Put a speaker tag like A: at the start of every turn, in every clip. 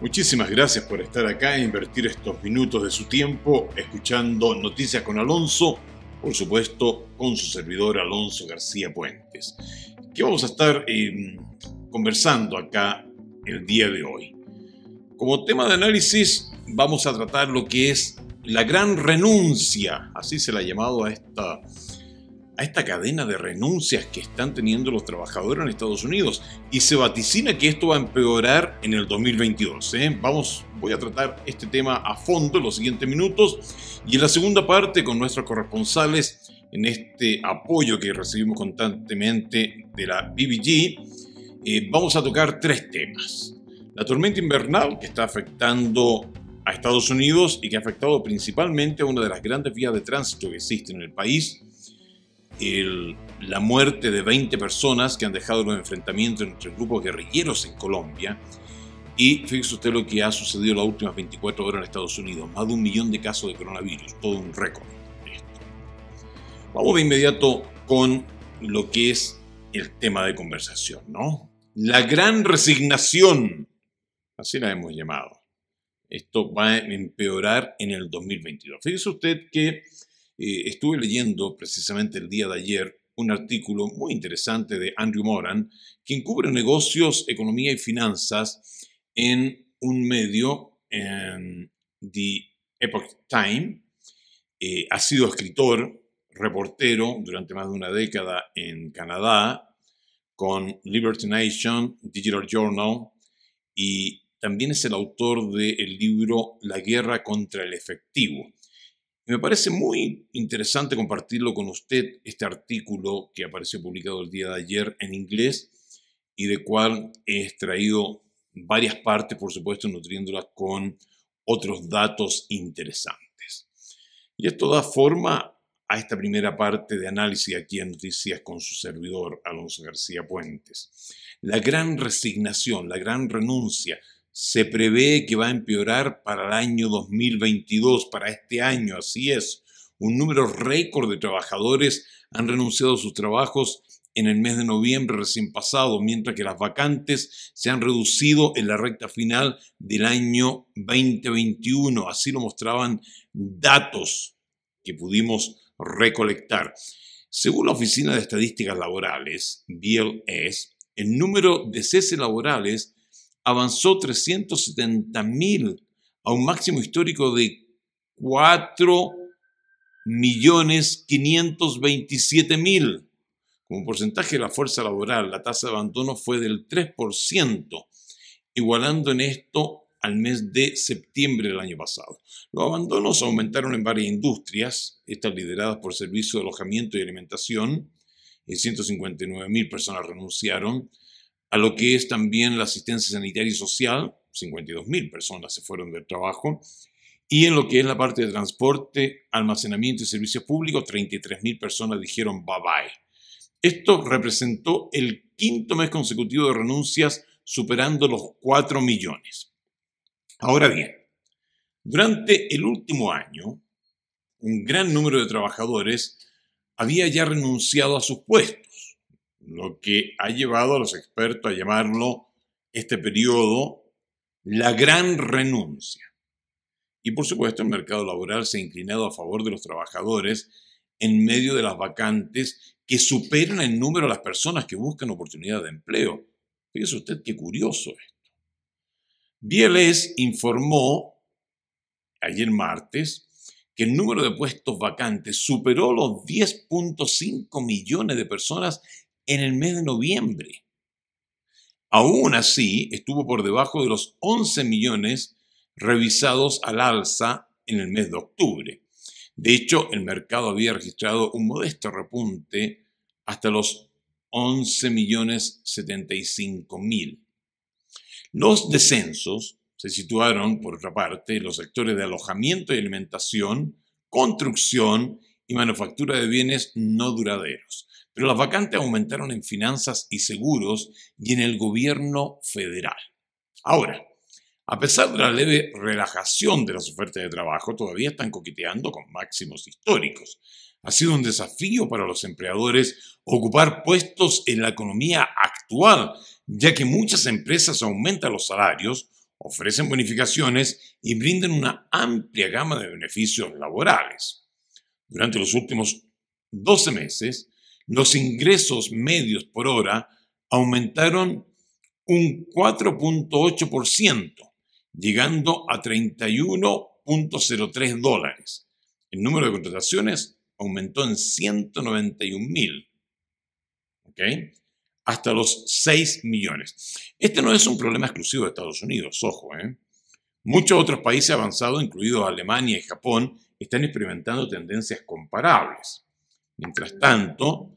A: Muchísimas gracias por estar acá e invertir estos minutos de su tiempo escuchando Noticias con Alonso, por supuesto con su servidor Alonso García Puentes, que vamos a estar em, conversando acá el día de hoy. Como tema de análisis vamos a tratar lo que es la gran renuncia, así se le ha llamado a esta a esta cadena de renuncias que están teniendo los trabajadores en Estados Unidos y se vaticina que esto va a empeorar en el 2022. ¿eh? Vamos, voy a tratar este tema a fondo en los siguientes minutos y en la segunda parte con nuestros corresponsales en este apoyo que recibimos constantemente de la BBG, eh, vamos a tocar tres temas. La tormenta invernal que está afectando a Estados Unidos y que ha afectado principalmente a una de las grandes vías de tránsito que existen en el país, la muerte de 20 personas que han dejado los enfrentamientos entre grupos guerrilleros en Colombia. Y fíjese usted lo que ha sucedido las últimas 24 horas en Estados Unidos. Más de un millón de casos de coronavirus. Todo un récord. Vamos de inmediato con lo que es el tema de conversación, ¿no? La gran resignación. Así la hemos llamado. Esto va a empeorar en el 2022. Fíjese usted que eh, estuve leyendo precisamente el día de ayer un artículo muy interesante de Andrew Moran, quien cubre negocios, economía y finanzas en un medio, en The Epoch Time. Eh, ha sido escritor, reportero durante más de una década en Canadá, con Liberty Nation, Digital Journal, y también es el autor del libro La guerra contra el efectivo. Me parece muy interesante compartirlo con usted, este artículo que apareció publicado el día de ayer en inglés y de cual he extraído varias partes, por supuesto, nutriéndolas con otros datos interesantes. Y esto da forma a esta primera parte de análisis aquí en Noticias con su servidor, Alonso García Puentes. La gran resignación, la gran renuncia, se prevé que va a empeorar para el año 2022, para este año, así es. Un número récord de trabajadores han renunciado a sus trabajos en el mes de noviembre recién pasado, mientras que las vacantes se han reducido en la recta final del año 2021. Así lo mostraban datos que pudimos recolectar. Según la Oficina de Estadísticas Laborales, BLS, el número de ceses laborales avanzó 370.000 a un máximo histórico de 4.527.000. Como porcentaje de la fuerza laboral, la tasa de abandono fue del 3%, igualando en esto al mes de septiembre del año pasado. Los abandonos aumentaron en varias industrias, estas lideradas por servicios de alojamiento y alimentación, y 159.000 personas renunciaron, a lo que es también la asistencia sanitaria y social, 52.000 personas se fueron del trabajo, y en lo que es la parte de transporte, almacenamiento y servicios públicos, 33.000 personas dijeron bye bye. Esto representó el quinto mes consecutivo de renuncias, superando los 4 millones. Ahora bien, durante el último año, un gran número de trabajadores había ya renunciado a sus puestos lo que ha llevado a los expertos a llamarlo este periodo la gran renuncia. Y por supuesto el mercado laboral se ha inclinado a favor de los trabajadores en medio de las vacantes que superan en número a las personas que buscan oportunidad de empleo. Fíjese usted qué curioso esto. BLS informó ayer martes que el número de puestos vacantes superó los 10.5 millones de personas en el mes de noviembre. Aún así, estuvo por debajo de los 11 millones revisados al alza en el mes de octubre. De hecho, el mercado había registrado un modesto repunte hasta los 11 millones 75 mil. Los descensos se situaron, por otra parte, en los sectores de alojamiento y alimentación, construcción y manufactura de bienes no duraderos. Pero las vacantes aumentaron en finanzas y seguros y en el gobierno federal. Ahora, a pesar de la leve relajación de las ofertas de trabajo, todavía están coqueteando con máximos históricos. Ha sido un desafío para los empleadores ocupar puestos en la economía actual, ya que muchas empresas aumentan los salarios, ofrecen bonificaciones y brindan una amplia gama de beneficios laborales. Durante los últimos 12 meses, los ingresos medios por hora aumentaron un 4.8%, llegando a 31.03 dólares. El número de contrataciones aumentó en 191 mil, hasta los 6 millones. Este no es un problema exclusivo de Estados Unidos, ojo. ¿eh? Muchos otros países avanzados, incluidos Alemania y Japón, están experimentando tendencias comparables. Mientras tanto,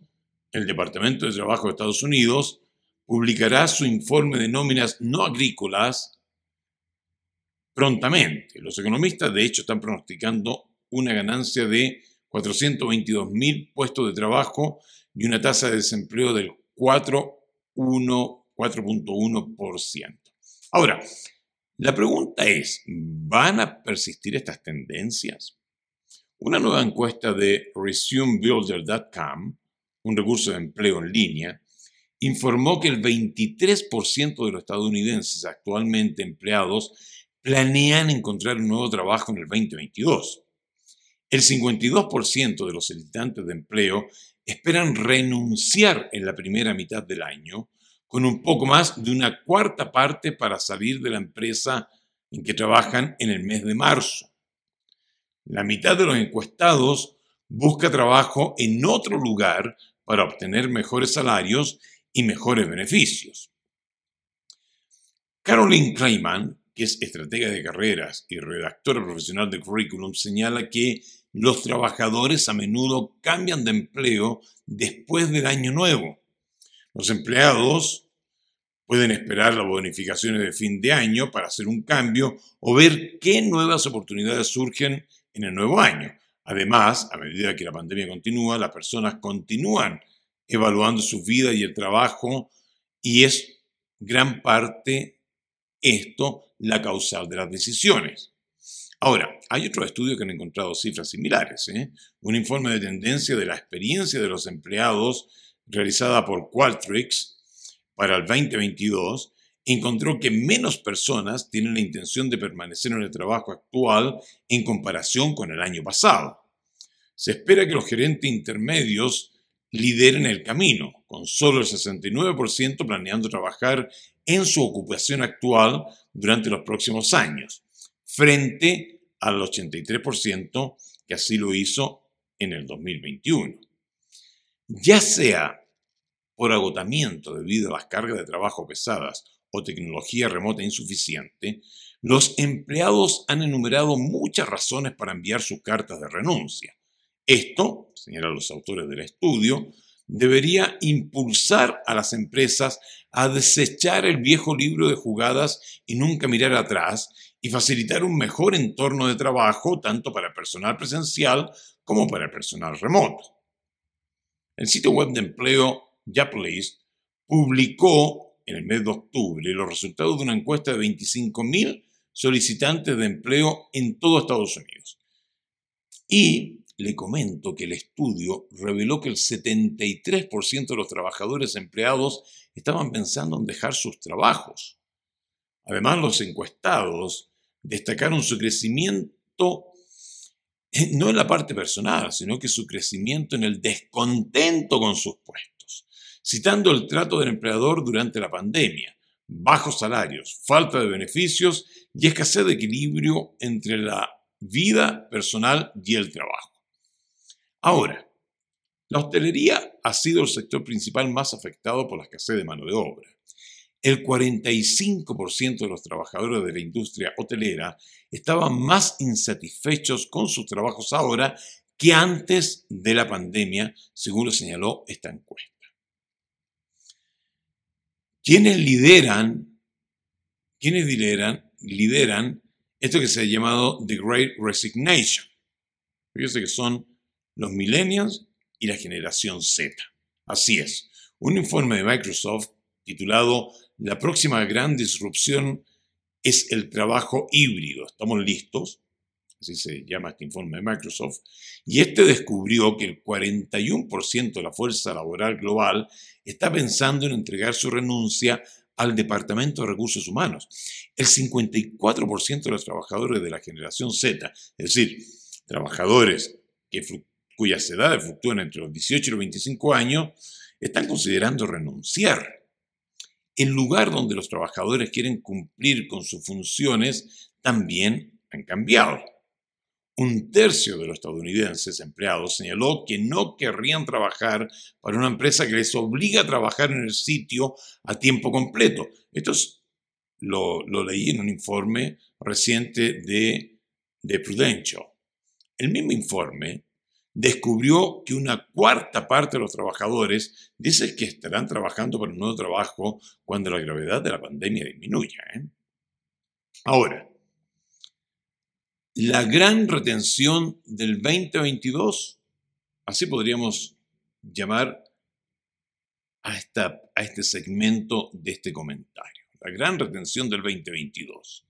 A: el Departamento de Trabajo de Estados Unidos publicará su informe de nóminas no agrícolas prontamente. Los economistas, de hecho, están pronosticando una ganancia de 422 mil puestos de trabajo y una tasa de desempleo del 4.1%. Ahora, la pregunta es, ¿van a persistir estas tendencias? Una nueva encuesta de resumebuilder.com, un recurso de empleo en línea, informó que el 23% de los estadounidenses actualmente empleados planean encontrar un nuevo trabajo en el 2022. El 52% de los solicitantes de empleo esperan renunciar en la primera mitad del año, con un poco más de una cuarta parte para salir de la empresa en que trabajan en el mes de marzo. La mitad de los encuestados busca trabajo en otro lugar para obtener mejores salarios y mejores beneficios. Caroline Kleiman, que es estratega de carreras y redactora profesional de currículum, señala que los trabajadores a menudo cambian de empleo después del año nuevo. Los empleados pueden esperar las bonificaciones de fin de año para hacer un cambio o ver qué nuevas oportunidades surgen en el nuevo año. Además, a medida que la pandemia continúa, las personas continúan evaluando su vida y el trabajo y es gran parte esto la causal de las decisiones. Ahora, hay otros estudios que han encontrado cifras similares. ¿eh? Un informe de tendencia de la experiencia de los empleados realizada por Qualtrics para el 2022 encontró que menos personas tienen la intención de permanecer en el trabajo actual en comparación con el año pasado. Se espera que los gerentes intermedios lideren el camino, con solo el 69% planeando trabajar en su ocupación actual durante los próximos años, frente al 83% que así lo hizo en el 2021. Ya sea por agotamiento debido a las cargas de trabajo pesadas o tecnología remota insuficiente, los empleados han enumerado muchas razones para enviar sus cartas de renuncia. Esto, señalan los autores del estudio, debería impulsar a las empresas a desechar el viejo libro de jugadas y nunca mirar atrás y facilitar un mejor entorno de trabajo tanto para personal presencial como para el personal remoto. El sitio web de empleo Japanese publicó en el mes de octubre los resultados de una encuesta de 25.000 solicitantes de empleo en todo Estados Unidos. Y le comento que el estudio reveló que el 73% de los trabajadores empleados estaban pensando en dejar sus trabajos. Además, los encuestados destacaron su crecimiento eh, no en la parte personal, sino que su crecimiento en el descontento con sus puestos, citando el trato del empleador durante la pandemia, bajos salarios, falta de beneficios y escasez de equilibrio entre la vida personal y el trabajo. Ahora, la hostelería ha sido el sector principal más afectado por la escasez de mano de obra. El 45% de los trabajadores de la industria hotelera estaban más insatisfechos con sus trabajos ahora que antes de la pandemia, según lo señaló esta encuesta. ¿Quiénes lideran, quiénes lideran, lideran esto que se ha llamado The Great Resignation? Fíjense que son los millennials y la generación Z. Así es, un informe de Microsoft titulado La próxima gran disrupción es el trabajo híbrido. ¿Estamos listos? Así se llama este informe de Microsoft, y este descubrió que el 41% de la fuerza laboral global está pensando en entregar su renuncia al Departamento de Recursos Humanos. El 54% de los trabajadores de la generación Z, es decir, trabajadores que, cuyas edades fluctúan entre los 18 y los 25 años, están considerando renunciar. El lugar donde los trabajadores quieren cumplir con sus funciones también han cambiado. Un tercio de los estadounidenses empleados señaló que no querrían trabajar para una empresa que les obliga a trabajar en el sitio a tiempo completo. Esto lo, leí en un informe reciente de, de Prudential. El mismo informe descubrió que una cuarta parte de los trabajadores dice que estarán trabajando para un nuevo trabajo cuando la gravedad de la pandemia disminuya. ¿eh? Ahora, la gran retención del 2022, así podríamos llamar a, esta, a este segmento de este comentario, la gran retención del 2022.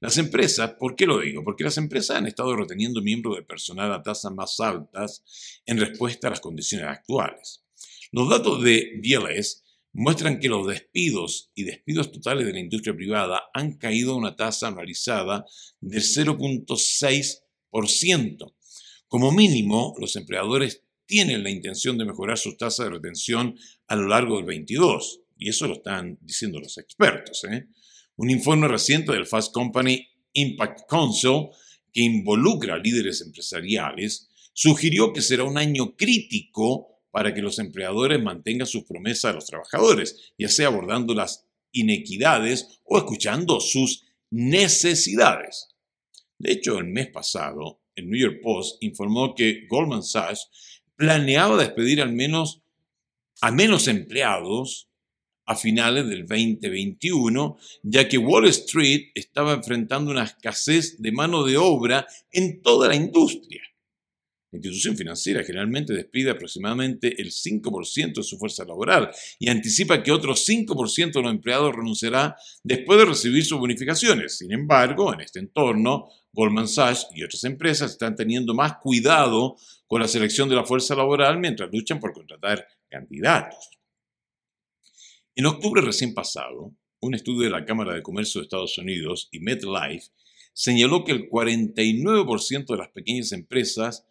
A: Las empresas, ¿por qué lo digo? Porque las empresas han estado reteniendo miembros del personal a tasas más altas en respuesta a las condiciones actuales. Los datos de BLS muestran que los despidos y despidos totales de la industria privada han caído a una tasa anualizada del 0.6%. Como mínimo, los empleadores tienen la intención de mejorar sus tasas de retención a lo largo del 22, y eso lo están diciendo los expertos. ¿eh? Un informe reciente del Fast Company Impact Council, que involucra a líderes empresariales, sugirió que será un año crítico para que los empleadores mantengan sus promesas a los trabajadores, ya sea abordando las inequidades o escuchando sus necesidades. De hecho, el mes pasado, el New York Post informó que Goldman Sachs planeaba despedir al menos a menos empleados a finales del 2021, ya que Wall Street estaba enfrentando una escasez de mano de obra en toda la industria. La institución financiera generalmente despide aproximadamente el 5% de su fuerza laboral y anticipa que otro 5% de los empleados renunciará después de recibir sus bonificaciones. Sin embargo, en este entorno, Goldman Sachs y otras empresas están teniendo más cuidado con la selección de la fuerza laboral mientras luchan por contratar candidatos. En octubre recién pasado, un estudio de la Cámara de Comercio de Estados Unidos y MetLife señaló que el 49% de las pequeñas empresas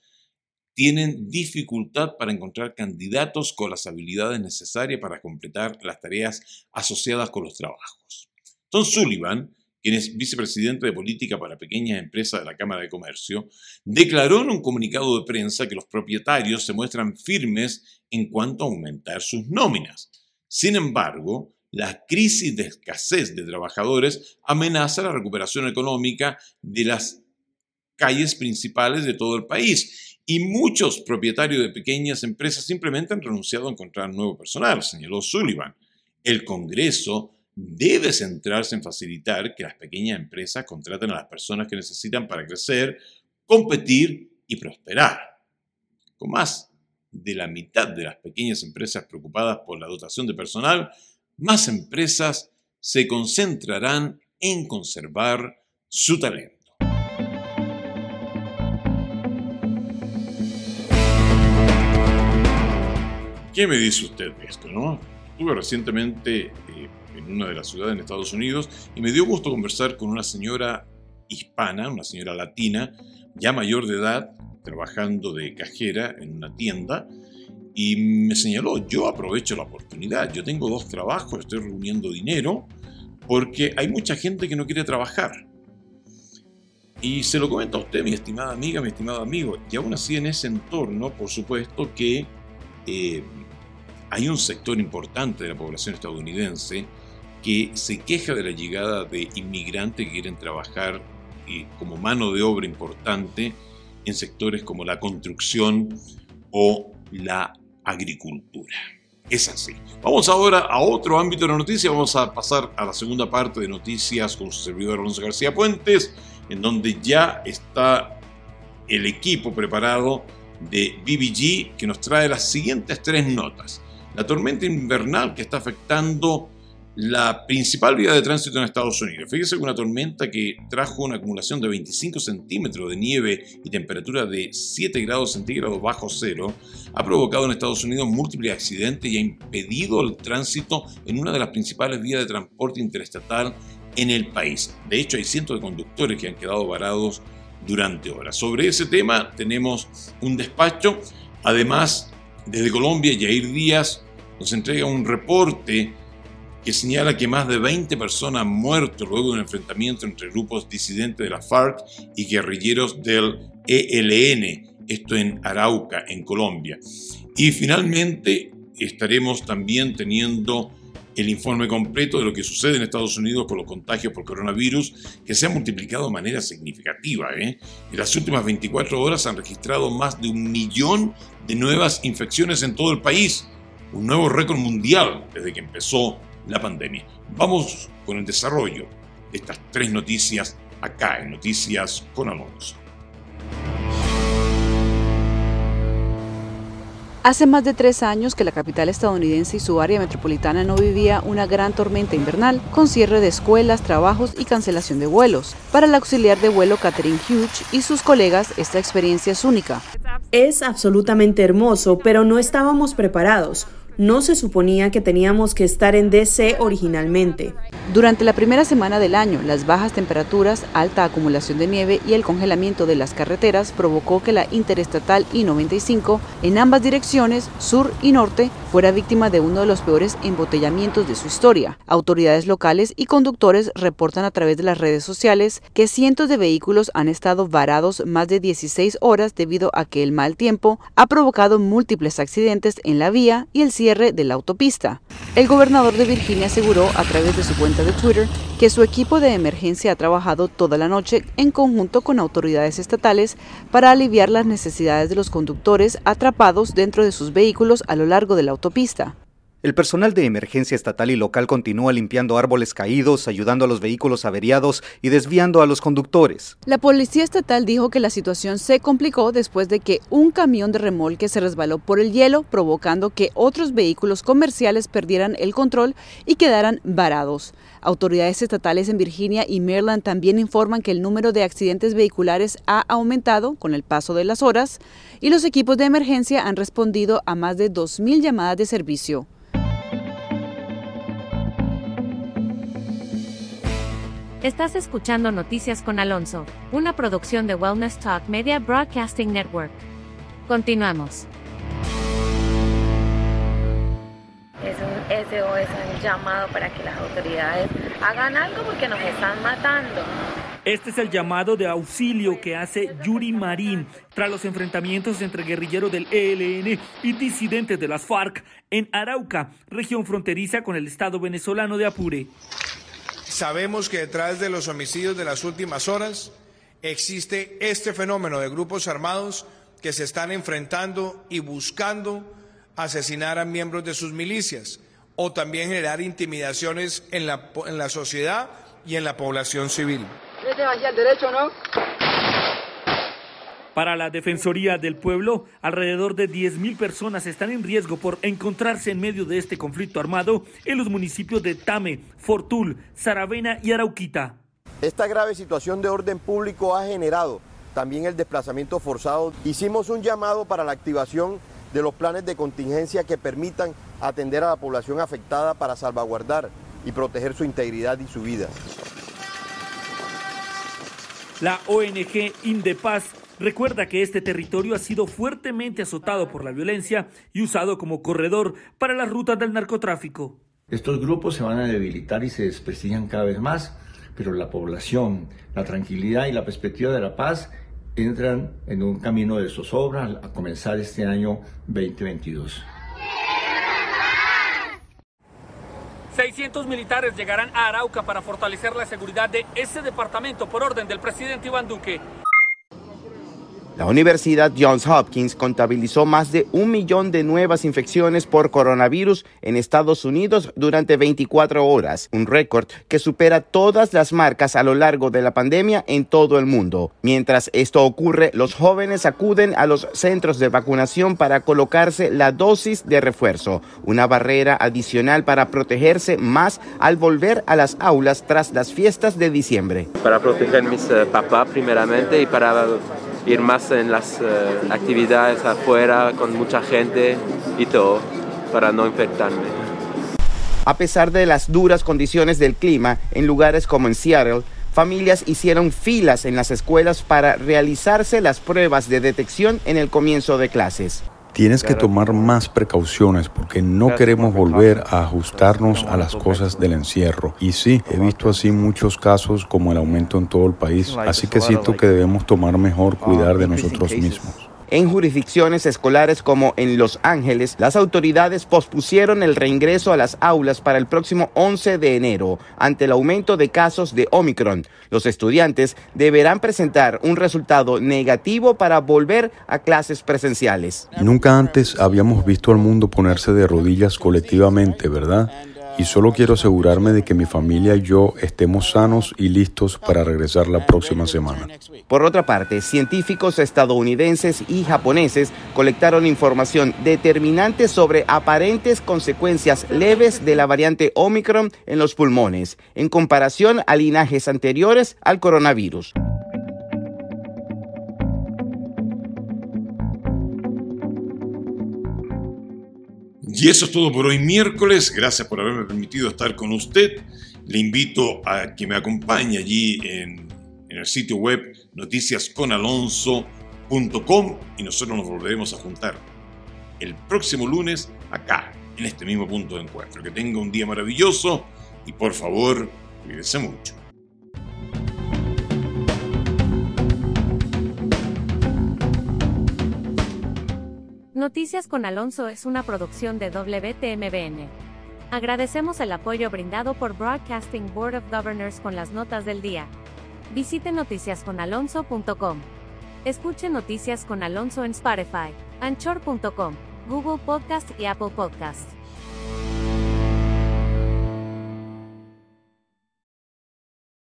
A: tienen dificultad para encontrar candidatos con las habilidades necesarias para completar las tareas asociadas con los trabajos. Tom Sullivan, quien es vicepresidente de política para pequeñas empresas de la Cámara de Comercio, declaró en un comunicado de prensa que los propietarios se muestran firmes en cuanto a aumentar sus nóminas. Sin embargo, la crisis de escasez de trabajadores amenaza la recuperación económica de las calles principales de todo el país y muchos propietarios de pequeñas empresas simplemente han renunciado a encontrar nuevo personal, señaló Sullivan. El Congreso debe centrarse en facilitar que las pequeñas empresas contraten a las personas que necesitan para crecer, competir y prosperar. Con más de la mitad de las pequeñas empresas preocupadas por la dotación de personal, más empresas se concentrarán en conservar su talento. ¿Qué me dice usted de esto? No? Estuve recientemente eh, en una de las ciudades en Estados Unidos y me dio gusto conversar con una señora hispana, una señora latina, ya mayor de edad, trabajando de cajera en una tienda, y me señaló, yo aprovecho la oportunidad, yo tengo dos trabajos, estoy reuniendo dinero, porque hay mucha gente que no quiere trabajar. Y se lo comento a usted, mi estimada amiga, mi estimado amigo, y aún así en ese entorno, por supuesto que eh, hay un sector importante de la población estadounidense que se queja de la llegada de inmigrantes que quieren trabajar eh, como mano de obra importante en sectores como la construcción o la agricultura. Es así. Vamos ahora a otro ámbito de la noticia. Vamos a pasar a la segunda parte de noticias con su servidor Alonso García Puentes, en donde ya está el equipo preparado de BBG que nos trae las siguientes tres notas. La tormenta invernal que está afectando la principal vía de tránsito en Estados Unidos. Fíjese que una tormenta que trajo una acumulación de 25 centímetros de nieve y temperatura de 7 grados centígrados bajo cero ha provocado en Estados Unidos múltiples accidentes y ha impedido el tránsito en una de las principales vías de transporte interestatal en el país. De hecho, hay cientos de conductores que han quedado varados durante horas. Sobre ese tema tenemos un despacho. Además, desde Colombia, Jair Díaz nos entrega un reporte que señala que más de 20 personas han muerto luego de un enfrentamiento entre grupos disidentes de la FARC y guerrilleros del ELN, esto en Arauca, en Colombia. Y finalmente estaremos también teniendo el informe completo de lo que sucede en Estados Unidos con los contagios por coronavirus, que se ha multiplicado de manera significativa. ¿eh? En las últimas 24 horas han registrado más de un millón de nuevas infecciones en todo el país, un nuevo récord mundial desde que empezó la pandemia. Vamos con el desarrollo de estas tres noticias acá en Noticias con Alonso.
B: Hace más de tres años que la capital estadounidense y su área metropolitana no vivía una gran tormenta invernal, con cierre de escuelas, trabajos y cancelación de vuelos. Para la auxiliar de vuelo Catherine Hughes y sus colegas, esta experiencia es única.
C: Es absolutamente hermoso, pero no estábamos preparados. No se suponía que teníamos que estar en DC originalmente.
B: Durante la primera semana del año, las bajas temperaturas, alta acumulación de nieve y el congelamiento de las carreteras provocó que la interestatal I-95 en ambas direcciones, sur y norte, fuera víctima de uno de los peores embotellamientos de su historia. Autoridades locales y conductores reportan a través de las redes sociales que cientos de vehículos han estado varados más de 16 horas debido a que el mal tiempo ha provocado múltiples accidentes en la vía y el cierre de la autopista. El gobernador de Virginia aseguró a través de su cuenta de Twitter que su equipo de emergencia ha trabajado toda la noche en conjunto con autoridades estatales para aliviar las necesidades de los conductores atrapados dentro de sus vehículos a lo largo de la autopista.
D: El personal de emergencia estatal y local continúa limpiando árboles caídos, ayudando a los vehículos averiados y desviando a los conductores.
B: La policía estatal dijo que la situación se complicó después de que un camión de remolque se resbaló por el hielo, provocando que otros vehículos comerciales perdieran el control y quedaran varados. Autoridades estatales en Virginia y Maryland también informan que el número de accidentes vehiculares ha aumentado con el paso de las horas y los equipos de emergencia han respondido a más de 2.000 llamadas de servicio.
E: Estás escuchando Noticias con Alonso, una producción de Wellness Talk Media Broadcasting Network. Continuamos.
F: Es un SOS, un llamado para que las autoridades hagan algo porque nos están matando.
G: Este es el llamado de auxilio que hace Yuri Marín tras los enfrentamientos entre guerrilleros del ELN y disidentes de las FARC en Arauca, región fronteriza con el estado venezolano de Apure.
H: Sabemos que detrás de los homicidios de las últimas horas existe este fenómeno de grupos armados que se están enfrentando y buscando asesinar a miembros de sus milicias o también generar intimidaciones en la, en la sociedad y en la población civil.
G: derecho, ¿no? Para la Defensoría del Pueblo, alrededor de 10.000 personas están en riesgo por encontrarse en medio de este conflicto armado en los municipios de Tame, Fortul, Saravena y Arauquita.
I: Esta grave situación de orden público ha generado también el desplazamiento forzado. Hicimos un llamado para la activación de los planes de contingencia que permitan atender a la población afectada para salvaguardar y proteger su integridad y su vida.
G: La ONG Indepaz Recuerda que este territorio ha sido fuertemente azotado por la violencia y usado como corredor para las rutas del narcotráfico.
J: Estos grupos se van a debilitar y se desprestigian cada vez más, pero la población, la tranquilidad y la perspectiva de la paz entran en un camino de zozobra a comenzar este año 2022.
G: 600 militares llegarán a Arauca para fortalecer la seguridad de ese departamento por orden del presidente Iván Duque.
K: La Universidad Johns Hopkins contabilizó más de un millón de nuevas infecciones por coronavirus en Estados Unidos durante 24 horas, un récord que supera todas las marcas a lo largo de la pandemia en todo el mundo. Mientras esto ocurre, los jóvenes acuden a los centros de vacunación para colocarse la dosis de refuerzo, una barrera adicional para protegerse más al volver a las aulas tras las fiestas de diciembre.
L: Para proteger mis eh, papás primeramente y para ir más en las eh, actividades afuera con mucha gente y todo para no infectarme.
K: A pesar de las duras condiciones del clima en lugares como en Seattle, familias hicieron filas en las escuelas para realizarse las pruebas de detección en el comienzo de clases.
M: Tienes que tomar más precauciones porque no queremos volver a ajustarnos a las cosas del encierro. Y sí, he visto así muchos casos como el aumento en todo el país, así que siento que debemos tomar mejor cuidar de nosotros mismos.
K: En jurisdicciones escolares como en Los Ángeles, las autoridades pospusieron el reingreso a las aulas para el próximo 11 de enero ante el aumento de casos de Omicron. Los estudiantes deberán presentar un resultado negativo para volver a clases presenciales.
M: Nunca antes habíamos visto al mundo ponerse de rodillas colectivamente, ¿verdad? Y solo quiero asegurarme de que mi familia y yo estemos sanos y listos para regresar la próxima semana.
K: Por otra parte, científicos estadounidenses y japoneses colectaron información determinante sobre aparentes consecuencias leves de la variante Omicron en los pulmones, en comparación a linajes anteriores al coronavirus.
A: Y eso es todo por hoy miércoles. Gracias por haberme permitido estar con usted. Le invito a que me acompañe allí en, el sitio web noticiasconalonso.com y nosotros nos volveremos a juntar el próximo lunes acá, en este mismo punto de encuentro. Que tenga un día maravilloso y por favor, cuídese mucho.
E: Noticias con Alonso es una producción de WTMBN. Agradecemos el apoyo brindado por Broadcasting Board of Governors con las notas del día. Visite noticiasconalonso.com. Escuche Noticias con Alonso en Spotify, Anchor.com, Google Podcast y Apple Podcast.